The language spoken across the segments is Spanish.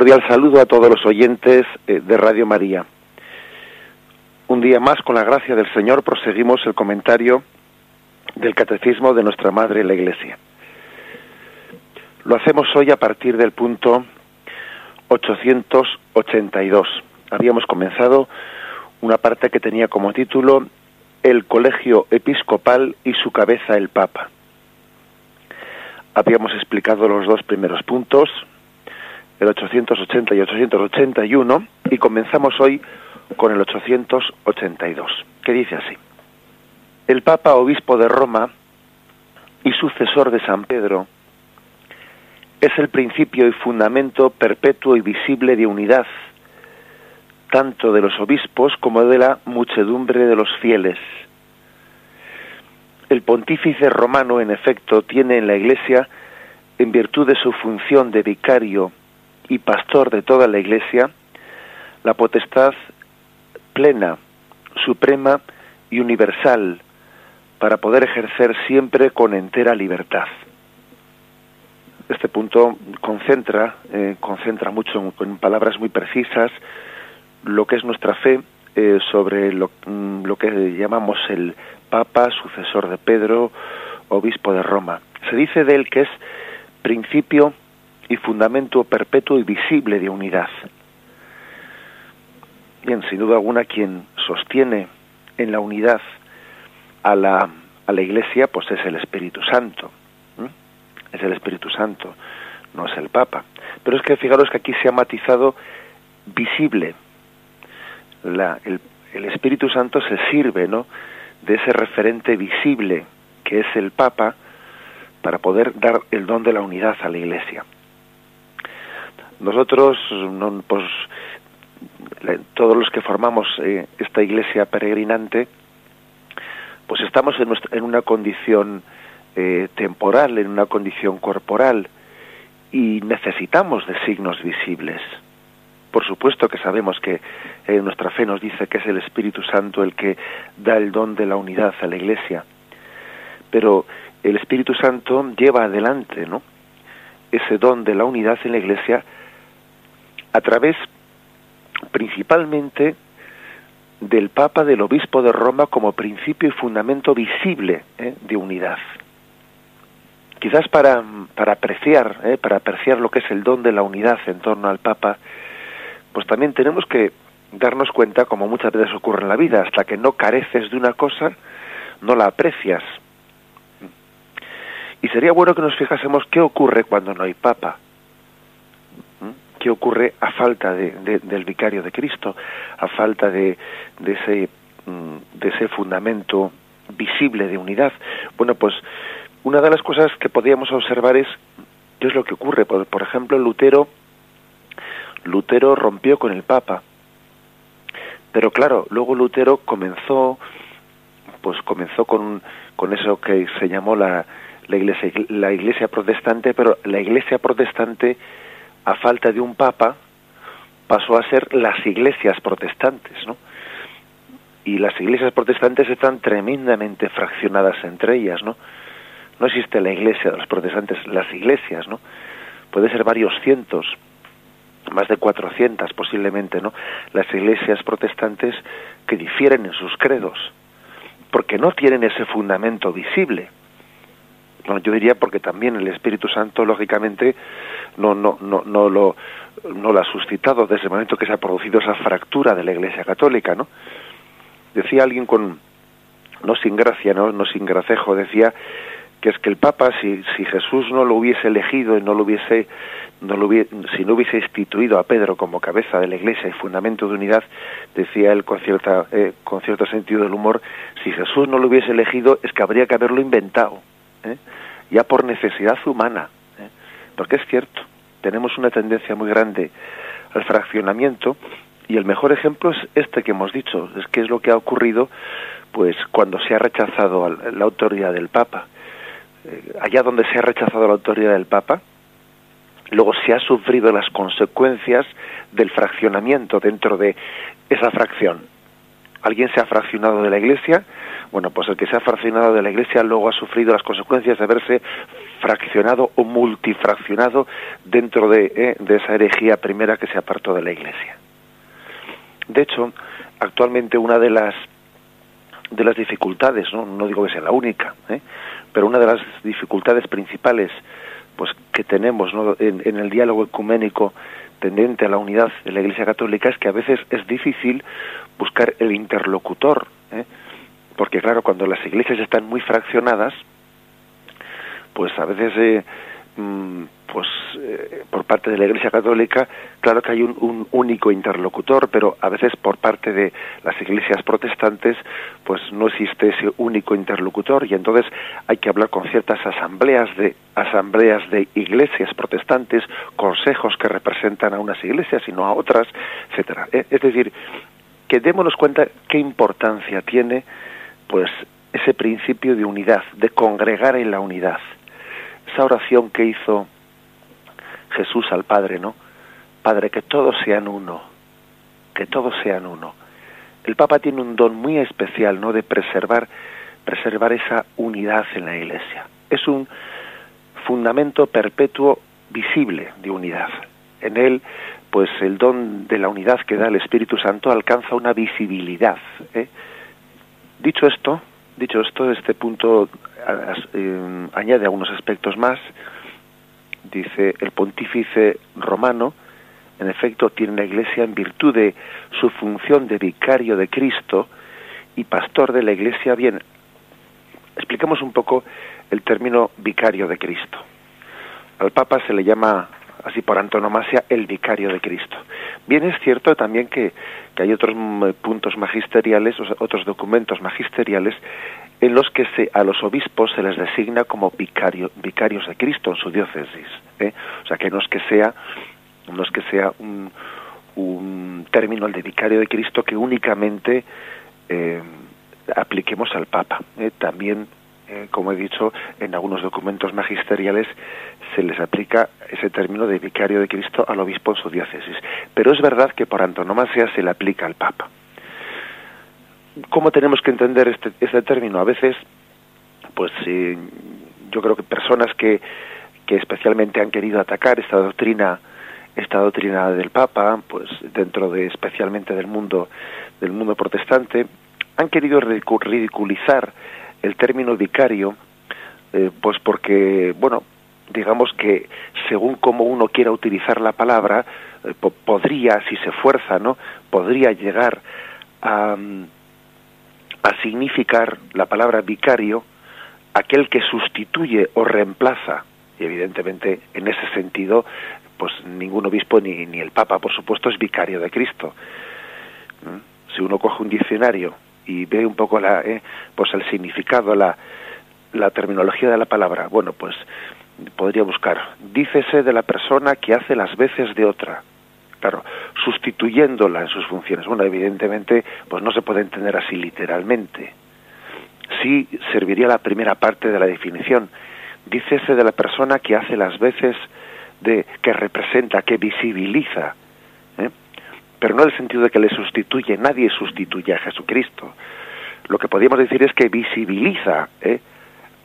cordial saludo a todos los oyentes eh, de Radio María. Un día más, con la gracia del Señor, proseguimos el comentario del Catecismo de nuestra Madre la Iglesia. Lo hacemos hoy a partir del punto 882. Habíamos comenzado una parte que tenía como título El Colegio Episcopal y su cabeza el Papa. Habíamos explicado los dos primeros puntos, el 880 y 881, y comenzamos hoy con el 882, que dice así. El Papa Obispo de Roma y sucesor de San Pedro es el principio y fundamento perpetuo y visible de unidad, tanto de los obispos como de la muchedumbre de los fieles. El pontífice romano, en efecto, tiene en la Iglesia, en virtud de su función de vicario y pastor de toda la Iglesia, la potestad plena, suprema y universal para poder ejercer siempre con entera libertad. Este punto concentra, eh, concentra mucho en, palabras muy precisas lo que es nuestra fe eh, sobre lo, mm, lo que llamamos el Papa, sucesor de Pedro, obispo de Roma. Se dice de él que es principio y fundamento perpetuo y visible de unidad. Bien, sin duda alguna quien sostiene en la unidad a la, a la Iglesia, pues es el Espíritu Santo. Es el Espíritu Santo, no es el Papa. Pero es que fijaros que aquí se ha matizado visible. La, el, el Espíritu Santo se sirve, ¿no? De ese referente visible que es el Papa para poder dar el don de la unidad a la Iglesia. Nosotros, pues, todos los que formamos eh, esta iglesia peregrinante, pues estamos en, una condición eh, temporal, en una condición corporal, y necesitamos de signos visibles. Por supuesto que sabemos que eh, nuestra fe nos dice que es el Espíritu Santo el que da el don de la unidad a la Iglesia, pero el Espíritu Santo lleva adelante, ¿no? Ese don de la unidad en la Iglesia a través principalmente del Papa, del Obispo de Roma como principio y fundamento visible ¿eh? de unidad. Quizás para, para apreciar, ¿eh? para apreciar lo que es el don de la unidad en torno al Papa, pues también tenemos que darnos cuenta, como muchas veces ocurre en la vida, hasta que no careces de una cosa, no la aprecias. Y sería bueno que nos fijásemos qué ocurre cuando no hay Papa qué ocurre a falta de, del vicario de Cristo, a falta de, de, ese, mm, de ese fundamento visible de unidad. Bueno, pues una de las cosas que podríamos observar es qué es lo que ocurre. Por, por ejemplo, Lutero, Lutero rompió con el Papa, pero claro, luego Lutero comenzó, pues comenzó con, con eso que se llamó la, la iglesia, la iglesia protestante, pero la iglesia protestante a falta de un papa, pasó a ser las iglesias protestantes, ¿no? Y las iglesias protestantes están tremendamente fraccionadas entre ellas, ¿no? No existe la iglesia de los protestantes, las iglesias, ¿no? Puede ser varios cientos, más de cuatrocientas posiblemente, ¿no? Las iglesias protestantes que difieren en sus credos, porque no tienen ese fundamento visible yo diría porque también el Espíritu Santo, lógicamente, no, no, no, no, lo, no lo ha suscitado desde el momento que se ha producido esa fractura de la Iglesia Católica, ¿no? Decía alguien con, no sin gracia, no, no sin gracejo, decía que es que el Papa, si, si Jesús no lo hubiese elegido y no lo hubiese, no lo hubiese, si no hubiese instituido a Pedro como cabeza de la Iglesia y fundamento de unidad, decía él con, cierta, eh, con cierto sentido del humor, si Jesús no lo hubiese elegido es que habría que haberlo inventado. ¿Eh? ya por necesidad humana, ¿eh? porque es cierto, tenemos una tendencia muy grande al fraccionamiento y el mejor ejemplo es este que hemos dicho, es que es lo que ha ocurrido pues cuando se ha rechazado la autoridad del Papa. Eh, allá donde se ha rechazado la autoridad del Papa, luego se ha sufrido las consecuencias del fraccionamiento dentro de esa fracción. Alguien se ha fraccionado de la iglesia, bueno, pues el que se ha fraccionado de la iglesia luego ha sufrido las consecuencias de haberse fraccionado o multifraccionado dentro de, eh, de esa herejía primera que se apartó de la iglesia. De hecho, actualmente una de las de las dificultades, no, no digo que sea la única, ¿eh? pero una de las dificultades principales pues que tenemos en, en, el diálogo ecuménico tendente a la unidad de la Iglesia Católica es que a veces es difícil buscar el interlocutor, ¿eh? porque claro, cuando las iglesias están muy fraccionadas, pues a veces eh, mm, pues eh, por parte de la Iglesia Católica, claro que hay un, un, único interlocutor, pero a veces por parte de las iglesias protestantes, pues no existe ese único interlocutor y entonces hay que hablar con ciertas asambleas de asambleas de iglesias protestantes, consejos que representan a unas iglesias y no a otras, etcétera. Eh, es decir, que démonos cuenta qué importancia tiene, pues ese principio de unidad, de congregar en la unidad. Esa oración que hizo Jesús al Padre, ¿no? Padre, que todos sean uno, que todos sean uno. El Papa tiene un don muy especial, ¿no? De preservar, preservar esa unidad en la Iglesia. Es un fundamento perpetuo visible de unidad. En él, pues el don de la unidad que da el Espíritu Santo alcanza una visibilidad. ¿eh? Dicho esto, dicho esto, este punto eh, añade algunos aspectos más dice el pontífice romano, en efecto tiene la Iglesia en virtud de su función de vicario de Cristo y pastor de la Iglesia. Bien, expliquemos un poco el término vicario de Cristo. Al Papa se le llama así por antonomasia el vicario de Cristo. Bien es cierto también que, que hay otros puntos magisteriales, otros documentos magisteriales en los que se, a los obispos se les designa como vicario, vicarios de Cristo en su diócesis. ¿eh? O sea, que no es que sea, no es que sea un, un término, el de vicario de Cristo, que únicamente eh, apliquemos al Papa. ¿eh? También, como he dicho, en algunos documentos magisteriales se les aplica ese término de vicario de Cristo al obispo en su diócesis. Pero es verdad que por antonomasia se le aplica al Papa. ¿Cómo tenemos que entender este, este término? A veces, pues eh, yo creo que personas que, que especialmente han querido atacar esta doctrina esta doctrina del Papa, pues dentro de especialmente del mundo del mundo protestante, han querido ridiculizar el término vicario, eh, pues porque, bueno, digamos que según como uno quiera utilizar la palabra, eh, podría, si se fuerza, ¿no? Podría llegar a, a significar la palabra vicario aquel que sustituye o reemplaza y evidentemente en ese sentido pues ningún obispo ni, ni el papa por supuesto es vicario de Cristo ¿Mm? si uno coge un diccionario y ve un poco la eh, pues el significado la la terminología de la palabra bueno pues podría buscar dícese de la persona que hace las veces de otra claro, sustituyéndola en sus funciones. Bueno, evidentemente, pues no se puede entender así literalmente. Sí serviría la primera parte de la definición. Dícese de la persona que hace las veces de que representa, que visibiliza, ¿eh? pero no en el sentido de que le sustituye. Nadie sustituye a Jesucristo. Lo que podríamos decir es que visibiliza ¿eh?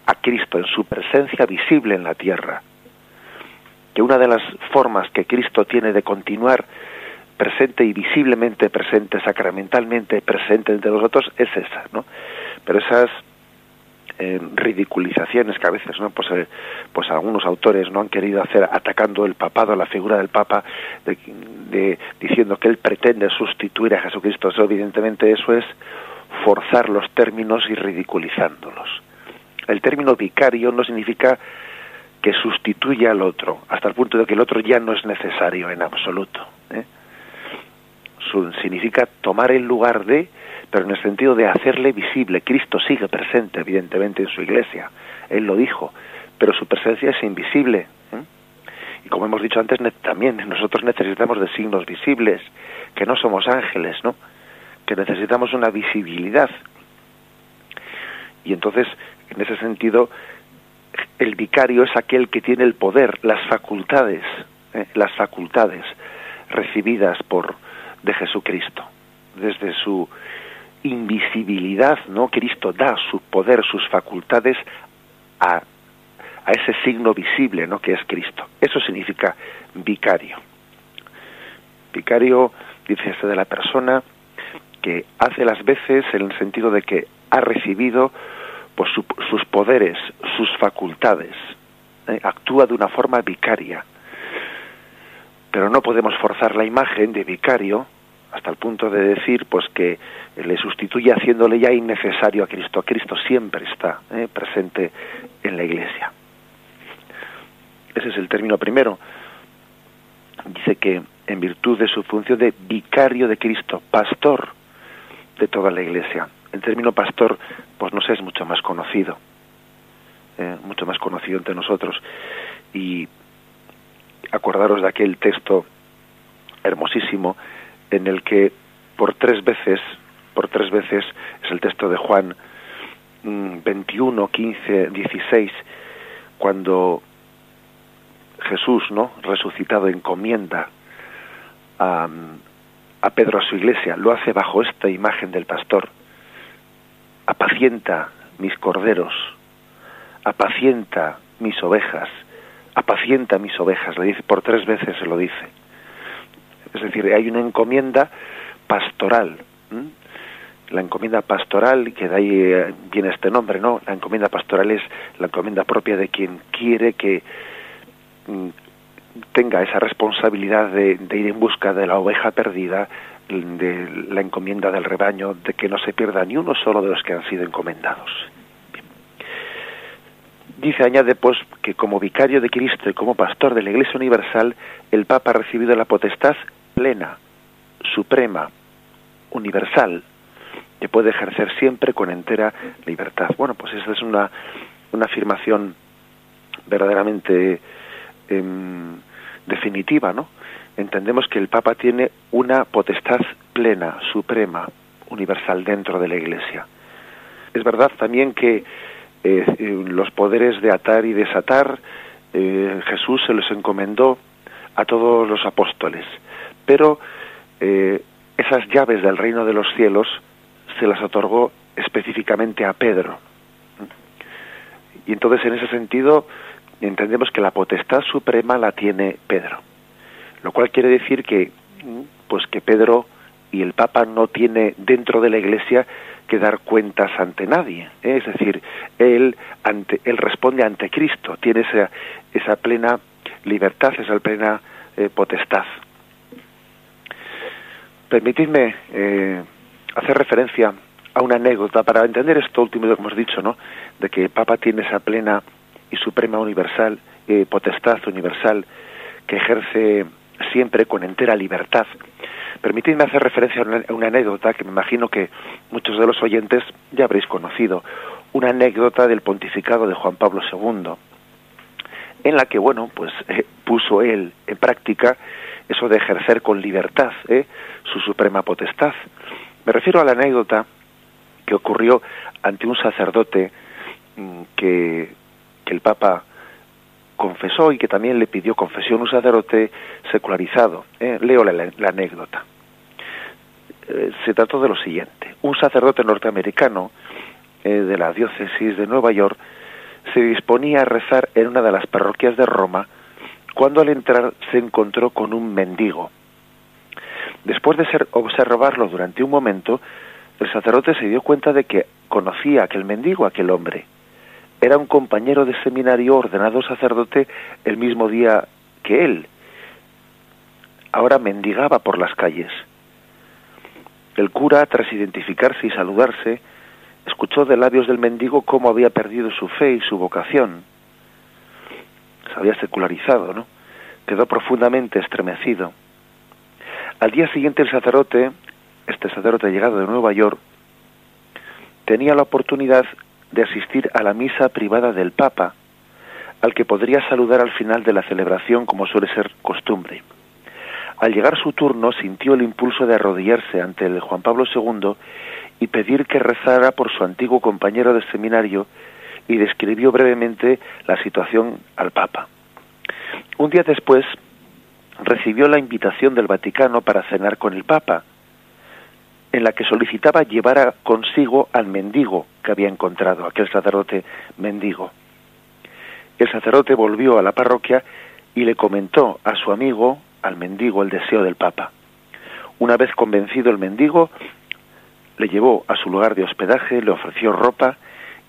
a Cristo en su presencia visible en la tierra que una de las formas que Cristo tiene de continuar presente y visiblemente presente, sacramentalmente presente entre nosotros, es esa, ¿no? Pero esas eh, ridiculizaciones que a veces, ¿no? Pues, eh, pues algunos autores no han querido hacer atacando el papado, la figura del papa, de, diciendo que él pretende sustituir a Jesucristo. Eso, evidentemente, eso es forzar los términos y ridiculizándolos. El término vicario no significa que sustituya al otro, hasta el punto de que el otro ya no es necesario en absoluto. ¿eh? significa tomar el lugar de, pero en el sentido de hacerle visible. Cristo sigue presente, evidentemente, en su iglesia. Él lo dijo, pero su presencia es invisible. ¿eh? Y como hemos dicho antes, también nosotros necesitamos de signos visibles, que no somos ángeles, ¿no? Que necesitamos una visibilidad. Y entonces, en ese sentido, el vicario es aquel que tiene el poder, las facultades, ¿eh? las facultades recibidas por de Jesucristo desde su invisibilidad, ¿no? Cristo da su poder, sus facultades a, a ese signo visible, ¿no? Que es Cristo. Eso significa vicario. Vicario, dice este de la persona que hace las veces en el sentido de que ha recibido pues, sus poderes, sus facultades, ¿eh? actúa de una forma vicaria. Pero no podemos forzar la imagen de vicario hasta el punto de decir pues que le sustituye haciéndole ya innecesario a Cristo. Cristo siempre está ¿eh? presente en la Iglesia. Ese es el término primero. Dice que en virtud de su función de vicario de Cristo, pastor de toda la Iglesia. El término pastor, pues no sé, es mucho más conocido, ¿eh? mucho más conocido entre nosotros. Y acordaros de aquel texto hermosísimo en el que por tres veces, por tres veces, es el texto de Juan 21, 15, 16, cuando Jesús, ¿no? resucitado, encomienda a, a Pedro a su iglesia, lo hace bajo esta imagen del pastor. Apacienta mis corderos, apacienta mis ovejas, apacienta mis ovejas, le dice por tres veces se lo dice. Es decir, hay una encomienda pastoral. La encomienda pastoral, que de ahí eh, viene este nombre, ¿no? La encomienda pastoral es la encomienda propia de quien quiere que mm, tenga esa responsabilidad de, de, ir en busca de la oveja perdida, de la encomienda del rebaño, de que no se pierda ni uno solo de los que han sido encomendados. Dice, añade pues que como vicario de Cristo y como pastor de la Iglesia Universal, el Papa ha recibido la potestad plena, suprema, universal, que puede ejercer siempre con entera libertad. Bueno, pues esa es una, una afirmación verdaderamente eh, definitiva, ¿no? Entendemos que el Papa tiene una potestad plena, suprema, universal dentro de la Iglesia. Es verdad también que eh, los poderes de atar y desatar, eh, Jesús se los encomendó a todos los apóstoles pero eh, esas llaves del reino de los cielos se las otorgó específicamente a Pedro. Y entonces en ese sentido entendemos que la potestad suprema la tiene Pedro. Lo cual quiere decir que pues que Pedro y el Papa no tiene dentro de la Iglesia que dar cuentas ante nadie, ¿eh? es decir, él ante él responde ante Cristo, tiene esa esa plena libertad, esa plena eh, potestad. Permitidme eh, hacer referencia a una anécdota para entender esto último que hemos dicho, ¿no? De que el Papa tiene esa plena suprema universal eh, potestad universal que ejerce siempre con entera libertad. Permitidme hacer referencia a una, a una, anécdota que me imagino que muchos de los oyentes ya habréis conocido, una anécdota del pontificado de Juan Pablo II, en la que, bueno, pues eh, puso él en práctica eso de ejercer con libertad ¿eh? su suprema potestad. Me refiero a la anécdota que ocurrió ante un sacerdote mm, que, que el Papa confesó y que también le pidió confesión un sacerdote secularizado. ¿eh? Leo la, anécdota. Eh, se trató de lo siguiente. Un sacerdote norteamericano eh, de la diócesis de Nueva York se disponía a rezar en una de las parroquias de Roma cuando al entrar se encontró con un mendigo. Después de ser, observarlo durante un momento, el sacerdote se dio cuenta de que conocía a aquel mendigo, a aquel hombre. Era un compañero de seminario ordenado sacerdote el mismo día que él. Ahora mendigaba por las calles. El cura, tras identificarse y saludarse, escuchó de labios del mendigo cómo había perdido su fe y su vocación se había secularizado, ¿no? Quedó profundamente estremecido. Al día siguiente el sacerdote, este sacerdote llegado de Nueva York, tenía la oportunidad de asistir a la misa privada del Papa, al que podría saludar al final de la celebración como suele ser costumbre. Al llegar su turno sintió el impulso de arrodillarse ante el Juan Pablo II y pedir que rezara por su antiguo compañero de seminario y describió brevemente la situación al Papa. Un día después recibió la invitación del Vaticano para cenar con el Papa. En la que solicitaba llevar consigo al mendigo que había encontrado, aquel sacerdote mendigo. El sacerdote volvió a la parroquia y le comentó a su amigo, al mendigo, el deseo del Papa. Una vez convencido el mendigo, le llevó a su lugar de hospedaje, le ofreció ropa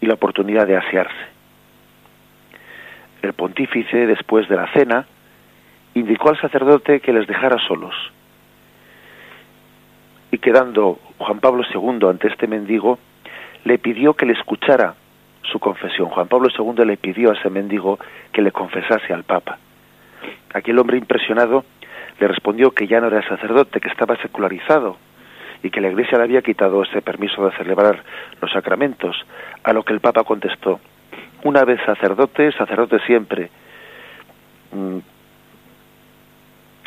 y la oportunidad de asearse. El pontífice, después de la cena, indicó al sacerdote que les dejara solos. Y quedando Juan Pablo II ante este mendigo, le pidió que le escuchara su confesión. Juan Pablo II le pidió a ese mendigo que le confesase al Papa. Aquel hombre impresionado le respondió que ya no era sacerdote, que estaba secularizado y que la Iglesia le había quitado ese permiso de celebrar los sacramentos, a lo que el Papa contestó, una vez sacerdote, sacerdote siempre.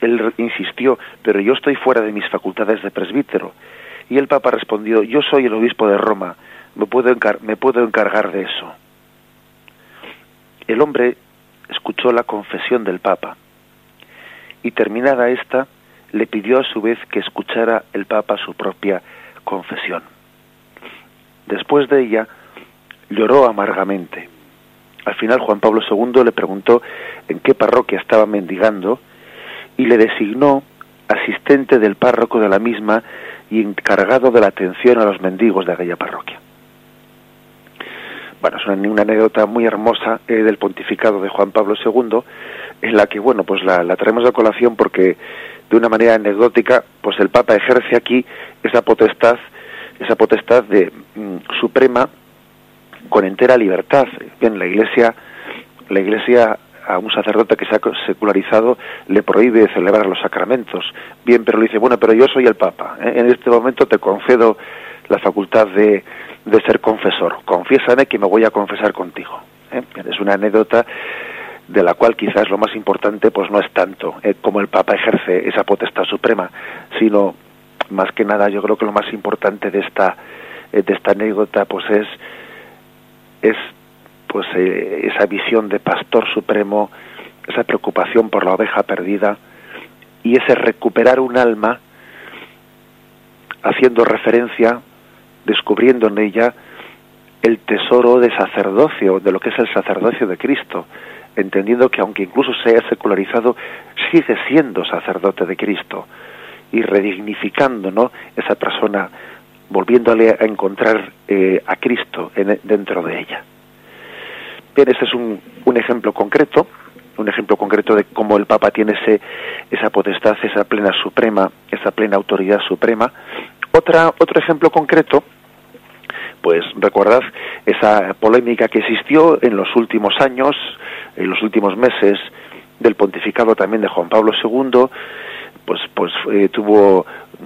Él insistió, pero yo estoy fuera de mis facultades de presbítero. Y el Papa respondió, yo soy el obispo de Roma, me puedo, me puedo encargar de eso. El hombre escuchó la confesión del Papa y terminada esta, le pidió a su vez que escuchara el Papa su propia confesión. Después de ella, lloró amargamente. Al final Juan Pablo II le preguntó en qué parroquia estaba mendigando y le designó asistente del párroco de la misma y encargado de la atención a los mendigos de aquella parroquia. Bueno, es una, anécdota muy hermosa eh, del pontificado de Juan Pablo II, en la que, bueno, pues la, traemos a colación porque de una manera anecdótica, pues el Papa ejerce aquí esa potestad, esa potestad de mm, suprema con entera libertad. Bien, la Iglesia, la Iglesia a un sacerdote que se ha secularizado le prohíbe celebrar los sacramentos. Bien, pero le dice, bueno, pero yo soy el Papa. ¿eh? En este momento te concedo la facultad de, de ser confesor. Confiésame que me voy a confesar contigo. ¿eh? Es una anécdota de la cual quizás lo más importante pues no es tanto eh, como el Papa ejerce esa potestad suprema, sino más que nada yo creo que lo más importante de esta de esta anécdota pues es es pues eh, esa visión de pastor supremo, esa preocupación por la oveja perdida y ese recuperar un alma haciendo referencia, descubriendo en ella el tesoro de sacerdocio, de lo que es el sacerdocio de Cristo, entendiendo que aunque incluso sea secularizado, sigue siendo sacerdote de Cristo y redignificando ¿no? esa persona volviéndole a encontrar eh, a Cristo dentro de ella. Este es un, un, ejemplo concreto, un ejemplo concreto de cómo el Papa tiene ese, esa potestad, esa plena suprema, esa plena autoridad suprema. Otra, otro ejemplo concreto, pues recordad esa polémica que existió en los últimos años, en los últimos meses del pontificado también de Juan Pablo II, pues, pues eh, tuvo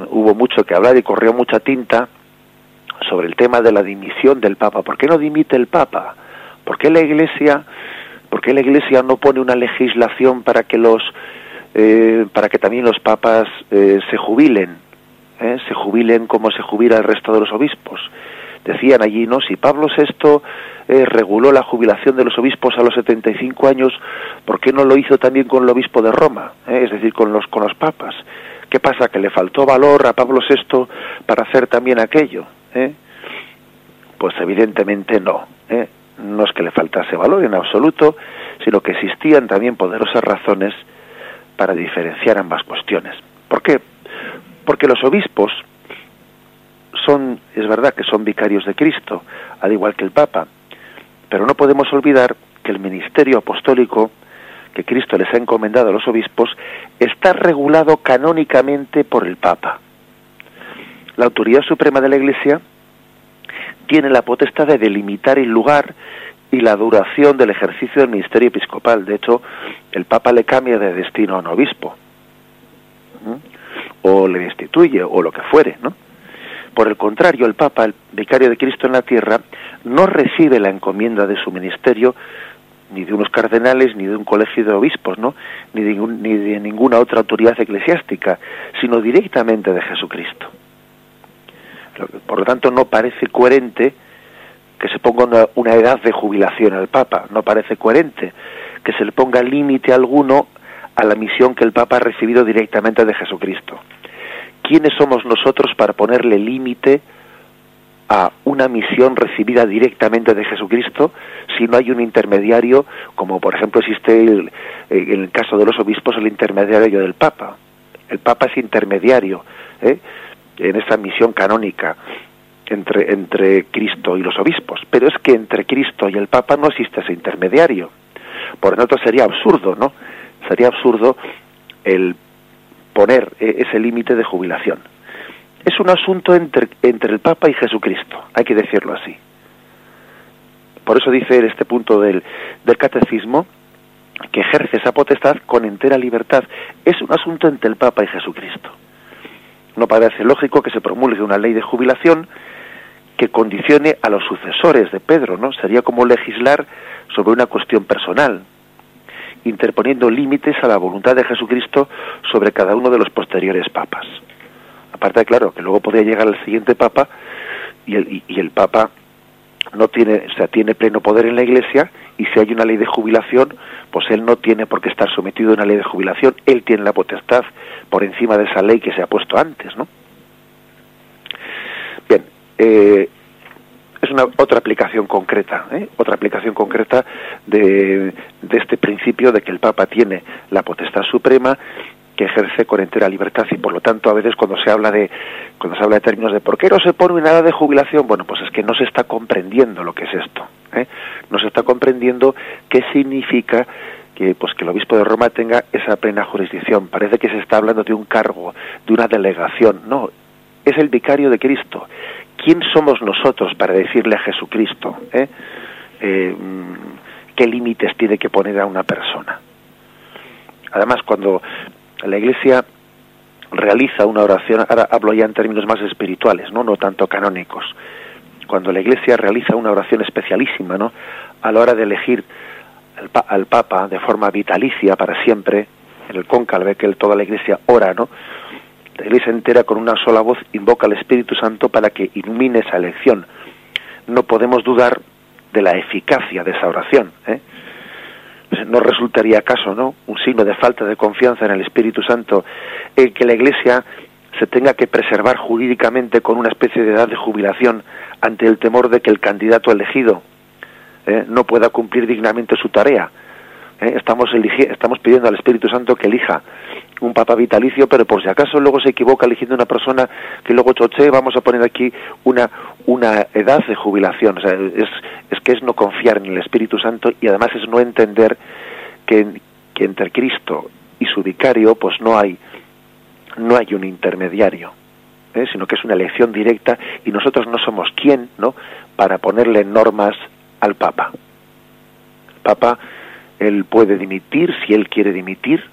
hubo mucho que hablar y corrió mucha tinta sobre el tema de la dimisión del Papa. ¿Por qué no dimite el Papa? ¿Por qué la Iglesia, por qué la Iglesia no pone una legislación para que los eh, para que también los papas eh, se jubilen, eh, se jubilen como se jubila el resto de los obispos? Decían allí, ¿no? Si Pablo VI reguló la jubilación de los obispos a los 75 años, ¿por qué no lo hizo también con el obispo de Roma? Es decir, con los con los papas. ¿Qué pasa? ¿Que le faltó valor a Pablo VI para hacer también aquello? ¿Eh? Pues evidentemente no. ¿eh? No es que le faltase valor en absoluto, sino que existían también poderosas razones para diferenciar ambas cuestiones. ¿Por qué? Porque los obispos son, es verdad que son vicarios de Cristo, al igual que el Papa, pero no podemos olvidar que el ministerio apostólico que Cristo les ha encomendado a los obispos está regulado canónicamente por el Papa. La autoridad suprema de la Iglesia tiene la potestad de delimitar el lugar y la duración del ejercicio del ministerio episcopal. De hecho, el Papa le cambia de destino a un obispo, o le destituye, o lo que fuere, ¿no? Por el contrario, el Papa, el vicario de Cristo en la tierra, no recibe la encomienda de su ministerio ni de unos cardenales, ni de un colegio de obispos, ¿no? ni, de, ni de ninguna otra autoridad eclesiástica, sino directamente de Jesucristo. Por lo tanto, no parece coherente que se ponga una, edad de jubilación al Papa, no parece coherente que se le ponga límite alguno a la misión que el Papa ha recibido directamente de Jesucristo. ¿quiénes somos nosotros para ponerle límite a una misión recibida directamente de Jesucristo si no hay un intermediario, como por ejemplo existe el, en el caso de los obispos el intermediario del Papa? El Papa es intermediario ¿eh? En esa misión canónica entre, Cristo y los obispos, pero es que entre Cristo y el Papa no existe ese intermediario. Por lo tanto sería absurdo, ¿no? Sería absurdo el poner eh, ese límite de jubilación. Es un asunto entre, entre el Papa y Jesucristo, hay que decirlo así. Por eso dice en este punto del, del catecismo que ejerce esa potestad con entera libertad. Es un asunto entre el Papa y Jesucristo. No parece lógico que se promulgue una ley de jubilación que condicione a los sucesores de Pedro, ¿no? Sería como legislar sobre una cuestión personal, interponiendo límites a la voluntad de Jesucristo sobre cada uno de los posteriores papas. Aparte, claro, que luego podría llegar el siguiente papa y el, y, el papa no tiene, o sea, tiene pleno poder en la Iglesia y si hay una ley de jubilación, pues él no tiene por qué estar sometido a una ley de jubilación, él tiene la potestad por encima de esa ley que se ha puesto antes, ¿no? Bien, eh, es una otra aplicación concreta, ¿eh? otra aplicación concreta de, de este principio de que el Papa tiene la potestad suprema que ejerce con entera libertad y por lo tanto a veces cuando se habla de cuando se habla de términos de por qué no se pone nada de jubilación bueno pues es que no se está comprendiendo lo que es esto ¿eh? no se está comprendiendo qué significa que pues que el obispo de Roma tenga esa plena jurisdicción parece que se está hablando de un cargo de una delegación no es el vicario de Cristo quién somos nosotros para decirle a Jesucristo ¿eh? Eh, qué límites tiene que poner a una persona además cuando la Iglesia realiza una oración, ahora hablo ya en términos más espirituales, no, no tanto canónicos. Cuando la Iglesia realiza una oración especialísima, ¿no? A la hora de elegir al, Papa de forma vitalicia para siempre, en el cónclave que toda la Iglesia ora, ¿no? La Iglesia entera con una sola voz invoca al Espíritu Santo para que ilumine esa elección. No podemos dudar de la eficacia de esa oración, ¿eh? No resultaría acaso no un signo de falta de confianza en el Espíritu Santo el que la Iglesia se tenga que preservar jurídicamente con una especie de edad de jubilación ante el temor de que el candidato elegido eh, no pueda cumplir dignamente su tarea. Eh, estamos, estamos pidiendo al Espíritu Santo que elija un papa vitalicio, pero por si acaso luego se equivoca eligiendo una persona que luego choche, vamos a poner aquí una, una edad de jubilación. O sea, es, es que es no confiar en el Espíritu Santo y además es no entender que, que entre Cristo y su vicario pues no hay, no hay un intermediario. ¿eh? sino que es una elección directa y nosotros no somos quien ¿no? para ponerle normas al Papa. El Papa, él puede dimitir si él quiere dimitir.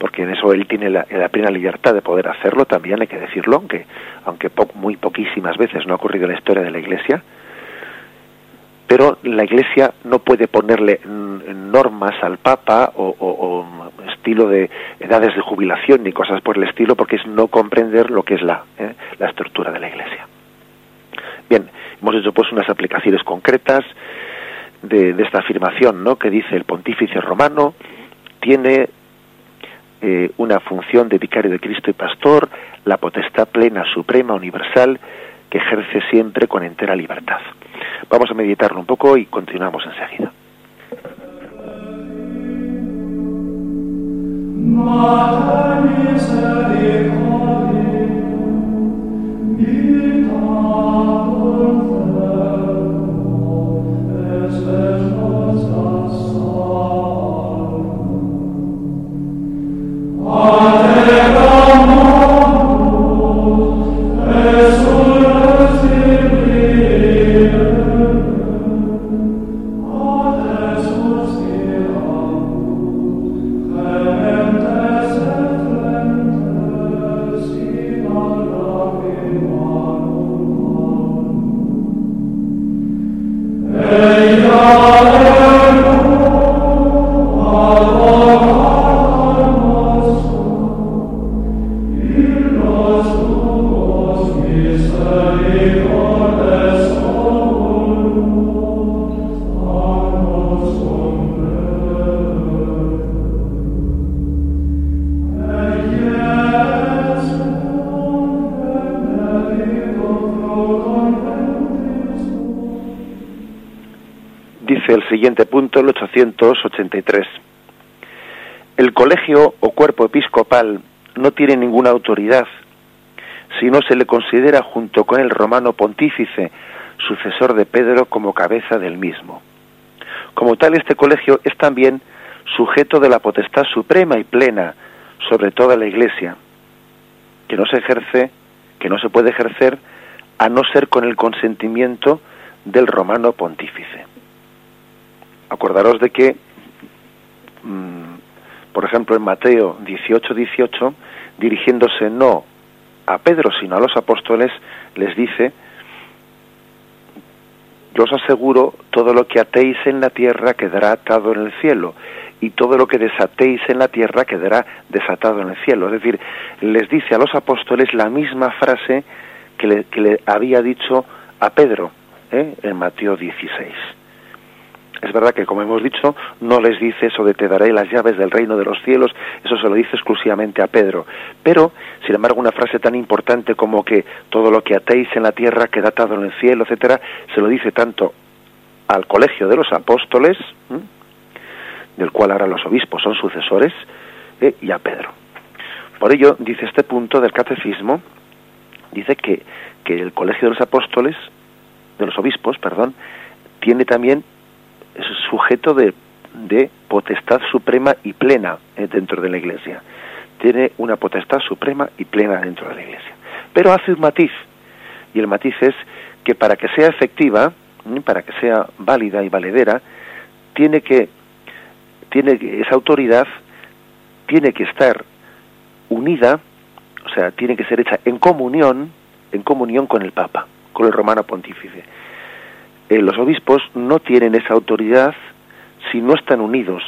Porque en eso él tiene la, plena libertad de poder hacerlo, también hay que decirlo, aunque, aunque muy poquísimas veces no ha ocurrido en la historia de la Iglesia, pero la Iglesia no puede ponerle normas al Papa o, estilo de edades de jubilación ni cosas por el estilo, porque es no comprender lo que es la, ¿eh? la estructura de la Iglesia. Bien, hemos hecho pues unas aplicaciones concretas de, de esta afirmación, ¿no? Que dice el pontífice romano tiene eh, una función de vicario de Cristo y pastor, la potestad plena, suprema, universal, que ejerce siempre con entera libertad. Vamos a meditarlo un poco y continuamos enseguida. Mater el siguiente punto, el 883. El colegio o cuerpo episcopal no tiene ninguna autoridad si no se le considera junto con el romano pontífice, sucesor de Pedro, como cabeza del mismo. Como tal, este colegio es también sujeto de la potestad suprema y plena sobre toda la Iglesia, que no se ejerce, que no se puede ejercer a no ser con el consentimiento del romano pontífice. Acordaros de que, mm, por ejemplo, en Mateo 18, 18, dirigiéndose no a Pedro, sino a los apóstoles, les dice, yo os aseguro, todo lo que atéis en la tierra quedará atado en el cielo, y todo lo que desatéis en la tierra quedará desatado en el cielo. Es decir, les dice a los apóstoles la misma frase que le, había dicho a Pedro ¿eh? en Mateo 16. Es verdad que, como hemos dicho, no les dice eso de te daré las llaves del reino de los cielos, eso se lo dice exclusivamente a Pedro. Pero, sin embargo, una frase tan importante como que todo lo que atéis en la tierra queda atado en el cielo, etcétera, se lo dice tanto al colegio de los apóstoles, del cual ahora los obispos son sucesores, ¿eh? y a Pedro. Por ello, dice este punto del catecismo, dice que, que el colegio de los apóstoles, de los obispos, perdón, tiene también es sujeto de, de potestad suprema y plena eh, dentro de la Iglesia. Tiene una potestad suprema y plena dentro de la Iglesia. Pero hace un matiz, y el matiz es que para que sea efectiva, para que sea válida y valedera, tiene que, tiene esa autoridad tiene que estar unida, o sea, tiene que ser hecha en comunión, en comunión con el Papa, con el romano pontífice. Eh, los obispos no tienen esa autoridad si no están unidos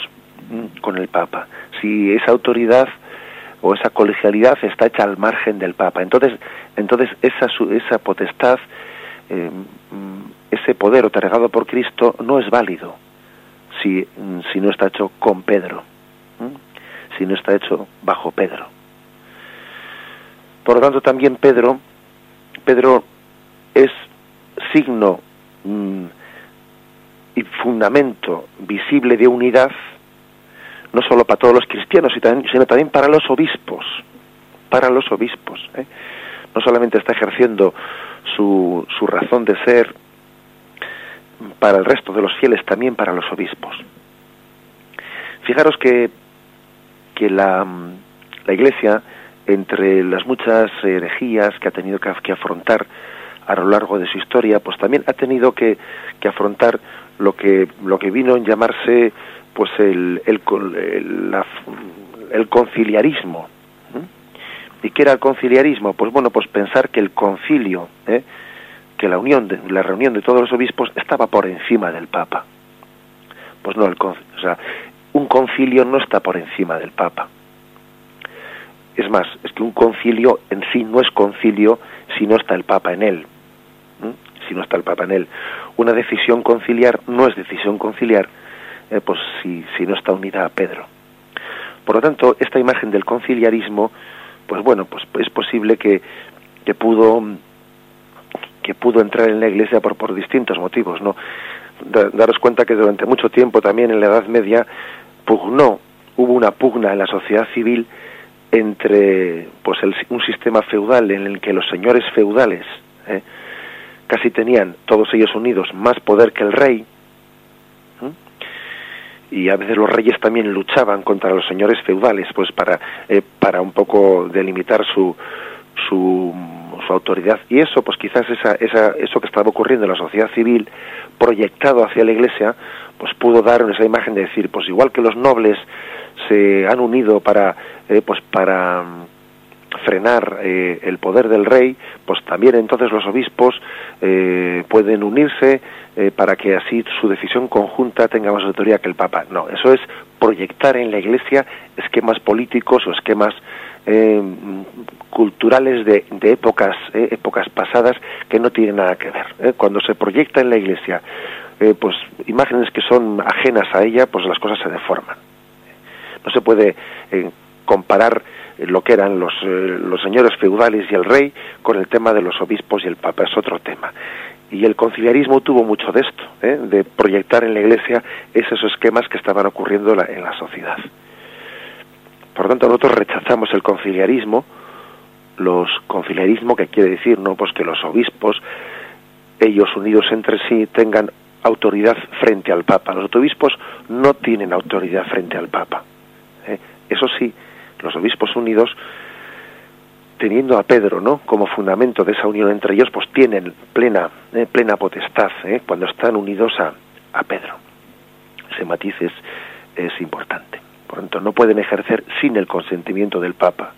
mm, con el Papa, si esa autoridad o esa colegialidad está hecha al margen del Papa. Entonces, entonces esa, esa potestad, eh, mm, ese poder otorgado por Cristo no es válido si, mm, si no está hecho con Pedro, si no está hecho bajo Pedro. Por lo tanto, también Pedro, Pedro es signo Mm, y fundamento visible de unidad, no solo para todos los cristianos, sino también para los obispos, para los obispos. ¿eh? No solamente está ejerciendo su, su razón de ser para el resto de los fieles, también para los obispos. Fijaros que, que la, la Iglesia, entre las muchas herejías que ha tenido que afrontar, a lo largo de su historia, pues también ha tenido que, que afrontar lo que, lo que vino en llamarse pues el, el, el, conciliarismo. ¿Y qué era el conciliarismo? Pues bueno, pues pensar que el concilio, ¿eh? que la unión, de, la reunión de todos los obispos estaba por encima del Papa. Pues no, el, o sea, un concilio no está por encima del Papa. Es más, es que un concilio en sí no es concilio si no está el Papa en él si no está el Papa en él. Una decisión conciliar no es decisión conciliar eh, pues si, si no está unida a Pedro. Por lo tanto, esta imagen del conciliarismo, pues bueno, pues es posible que, que pudo que pudo entrar en la Iglesia por, por distintos motivos, ¿no? daros cuenta que durante mucho tiempo también en la Edad Media pugnó, hubo una pugna en la sociedad civil entre pues un sistema feudal en el que los señores feudales ¿eh? Casi tenían todos ellos unidos más poder que el rey, y a veces los reyes también luchaban contra los señores feudales, pues para, eh, para un poco delimitar su, su, su, autoridad. Y eso, pues quizás esa, esa, eso que estaba ocurriendo en la sociedad civil, proyectado hacia la iglesia, pues pudo dar esa imagen de decir, pues igual que los nobles se han unido para, eh, pues para frenar eh, el poder del rey, pues también entonces los obispos eh, pueden unirse eh, para que así su decisión conjunta tenga más autoridad que el Papa. No, eso es proyectar en la Iglesia esquemas políticos o esquemas culturales de, de épocas, épocas pasadas que no tienen nada que ver. Cuando se proyecta en la Iglesia pues imágenes que son ajenas a ella, pues las cosas se deforman. No se puede comparar lo que eran los, eh, los señores feudales y el rey con el tema de los obispos y el papa, es otro tema. Y el conciliarismo tuvo mucho de esto, ¿eh? de proyectar en la iglesia esos esquemas que estaban ocurriendo en la sociedad. Por lo tanto, nosotros rechazamos el conciliarismo, los conciliarismo que quiere decir no pues que los obispos ellos unidos entre sí tengan autoridad frente al Papa. Los obispos no tienen autoridad frente al Papa. ¿eh? Eso sí, los obispos unidos, teniendo a Pedro ¿no? como fundamento de esa unión entre ellos, pues tienen plena, ¿eh? plena potestad ¿eh? cuando están unidos a, a Pedro. Ese matiz es, es importante. Por lo tanto, no pueden ejercer sin el consentimiento del Papa.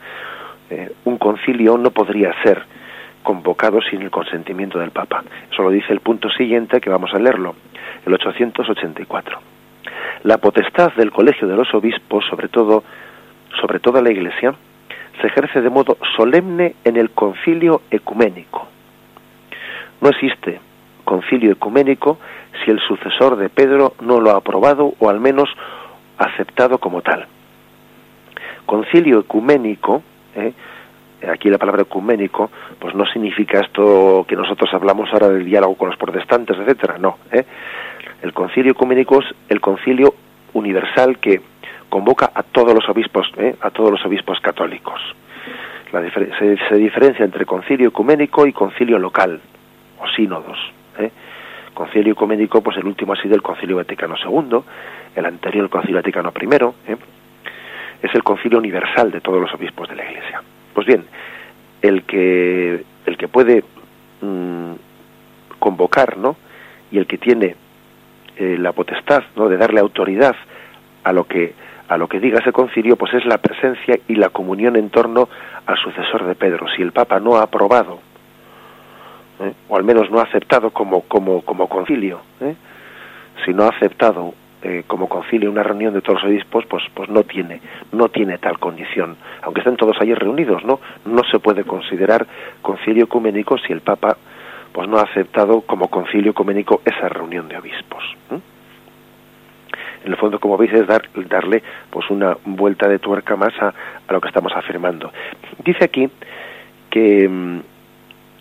un concilio no podría ser convocado sin el consentimiento del Papa. Eso lo dice el punto siguiente que vamos a leerlo, el 884. La potestad del Colegio de los Obispos, sobre todo sobre toda la Iglesia, se ejerce de modo solemne en el concilio ecuménico. No existe concilio ecuménico si el sucesor de Pedro no lo ha aprobado o al menos aceptado como tal. Concilio ecuménico, eh, aquí la palabra ecuménico, pues no significa esto que nosotros hablamos ahora del diálogo con los protestantes, etcétera, no. ¿eh? El concilio ecuménico es el concilio universal que convoca a todos los obispos, ¿eh? a todos los obispos católicos. La se, diferencia entre concilio ecuménico y concilio local o sínodos. ¿eh? Concilio ecuménico, pues el último ha sido el Concilio Vaticano II, el anterior el Concilio Vaticano I. ¿eh? Es el concilio universal de todos los obispos de la Iglesia. Pues bien, el que el que puede mm, convocar, ¿no? Y el que tiene eh, la potestad, ¿no? De darle autoridad a lo que a lo que diga ese concilio, pues es la presencia y la comunión en torno al sucesor de Pedro. Si el Papa no ha aprobado, ¿eh? o al menos no ha aceptado como, como, como concilio, ¿eh? si no ha aceptado eh, como concilio una reunión de todos los obispos, pues, pues no tiene, no tiene tal condición. Aunque estén todos allí reunidos, ¿no? No se puede considerar concilio ecuménico si el Papa pues no ha aceptado como concilio ecuménico esa reunión de obispos. En el fondo, como veis, es dar, darle pues una vuelta de tuerca más a, a lo que estamos afirmando. Dice aquí que mm,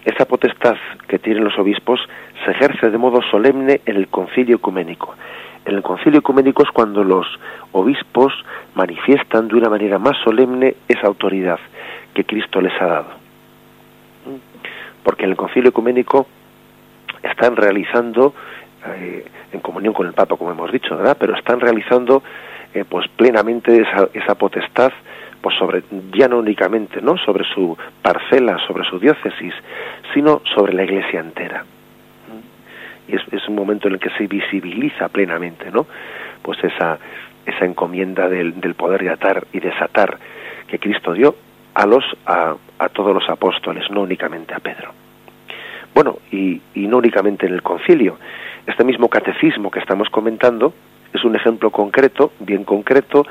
esa potestad que tienen los obispos se ejerce de modo solemne en el concilio ecuménico. En el concilio ecuménico es cuando los obispos manifiestan de una manera más solemne esa autoridad que Cristo les ha dado. Porque en el concilio ecuménico están realizando, eh, en comunión con el Papa, como hemos dicho, ¿verdad? Pero están realizando eh, pues plenamente esa, esa potestad pues sobre ya no únicamente no sobre su parcela sobre su diócesis sino sobre la iglesia entera y es, un momento en el que se visibiliza plenamente, ¿no? Pues esa, esa encomienda del, del poder de atar y desatar que Cristo dio a los a, a, todos los apóstoles, no únicamente a Pedro. Bueno, y, y no únicamente en el concilio. Este mismo catecismo que estamos comentando es un ejemplo concreto, bien concreto,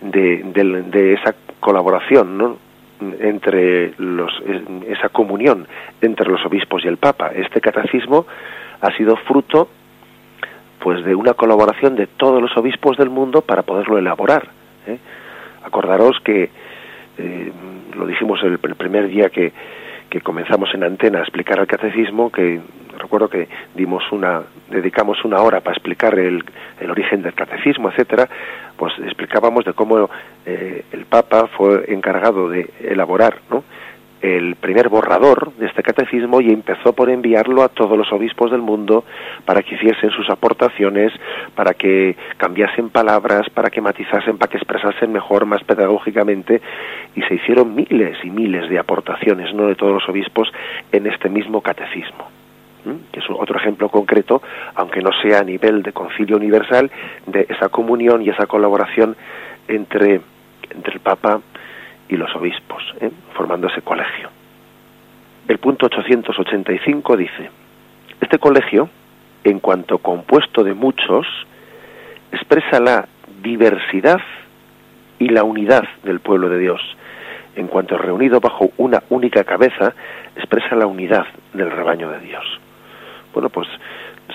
de, de, de esa colaboración, ¿no? entre los esa comunión entre los obispos y el Papa. Este catecismo ha sido fruto pues de una colaboración de todos los obispos del mundo para poderlo elaborar. ¿eh? Acordaros que eh, lo dijimos el, primer día que, que, comenzamos en antena a explicar el catecismo, que recuerdo que dimos una, dedicamos una hora para explicar el, el origen del catecismo, etcétera, pues explicábamos de cómo eh, el Papa fue encargado de elaborar, ¿no? El primer borrador de este catecismo y empezó por enviarlo a todos los obispos del mundo para que hiciesen sus aportaciones, para que cambiasen palabras, para que matizasen, para que expresasen mejor, más pedagógicamente, y se hicieron miles y miles de aportaciones, no de todos los obispos, en este mismo catecismo que es otro ejemplo concreto, aunque no sea a nivel de concilio universal, de esa comunión y esa colaboración entre, entre el Papa y los obispos, ¿eh? formando ese colegio. El punto 885 dice, este colegio, en cuanto compuesto de muchos, expresa la diversidad y la unidad del pueblo de Dios. En cuanto reunido bajo una única cabeza, expresa la unidad del rebaño de Dios. Bueno, pues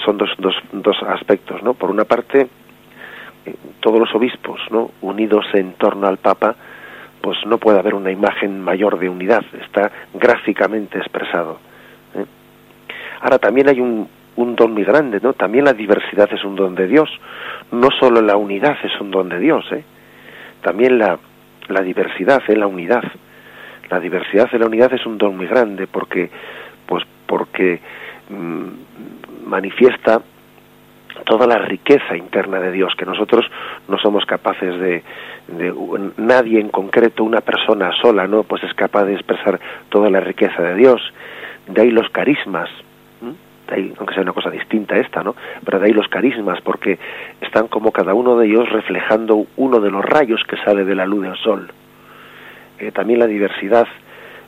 son dos, dos, dos aspectos, ¿no? Por una parte, eh, todos los obispos, ¿no? Unidos en torno al Papa, pues no puede haber una imagen mayor de unidad, está gráficamente expresado. ¿eh? Ahora también hay un, un don muy grande, ¿no? También la diversidad es un don de Dios, no solo la unidad es un don de Dios, ¿eh? También la, la diversidad, ¿eh? la unidad. La diversidad de la unidad es un don muy grande porque, pues porque mmm, manifiesta toda la riqueza interna de Dios que nosotros no somos capaces de, de, nadie en concreto una persona sola no pues es capaz de expresar toda la riqueza de Dios. De ahí los carismas de ahí, aunque sea una cosa distinta esta no pero de ahí los carismas porque están como cada uno de ellos reflejando uno de los rayos que sale de la luz del sol. Eh, también la diversidad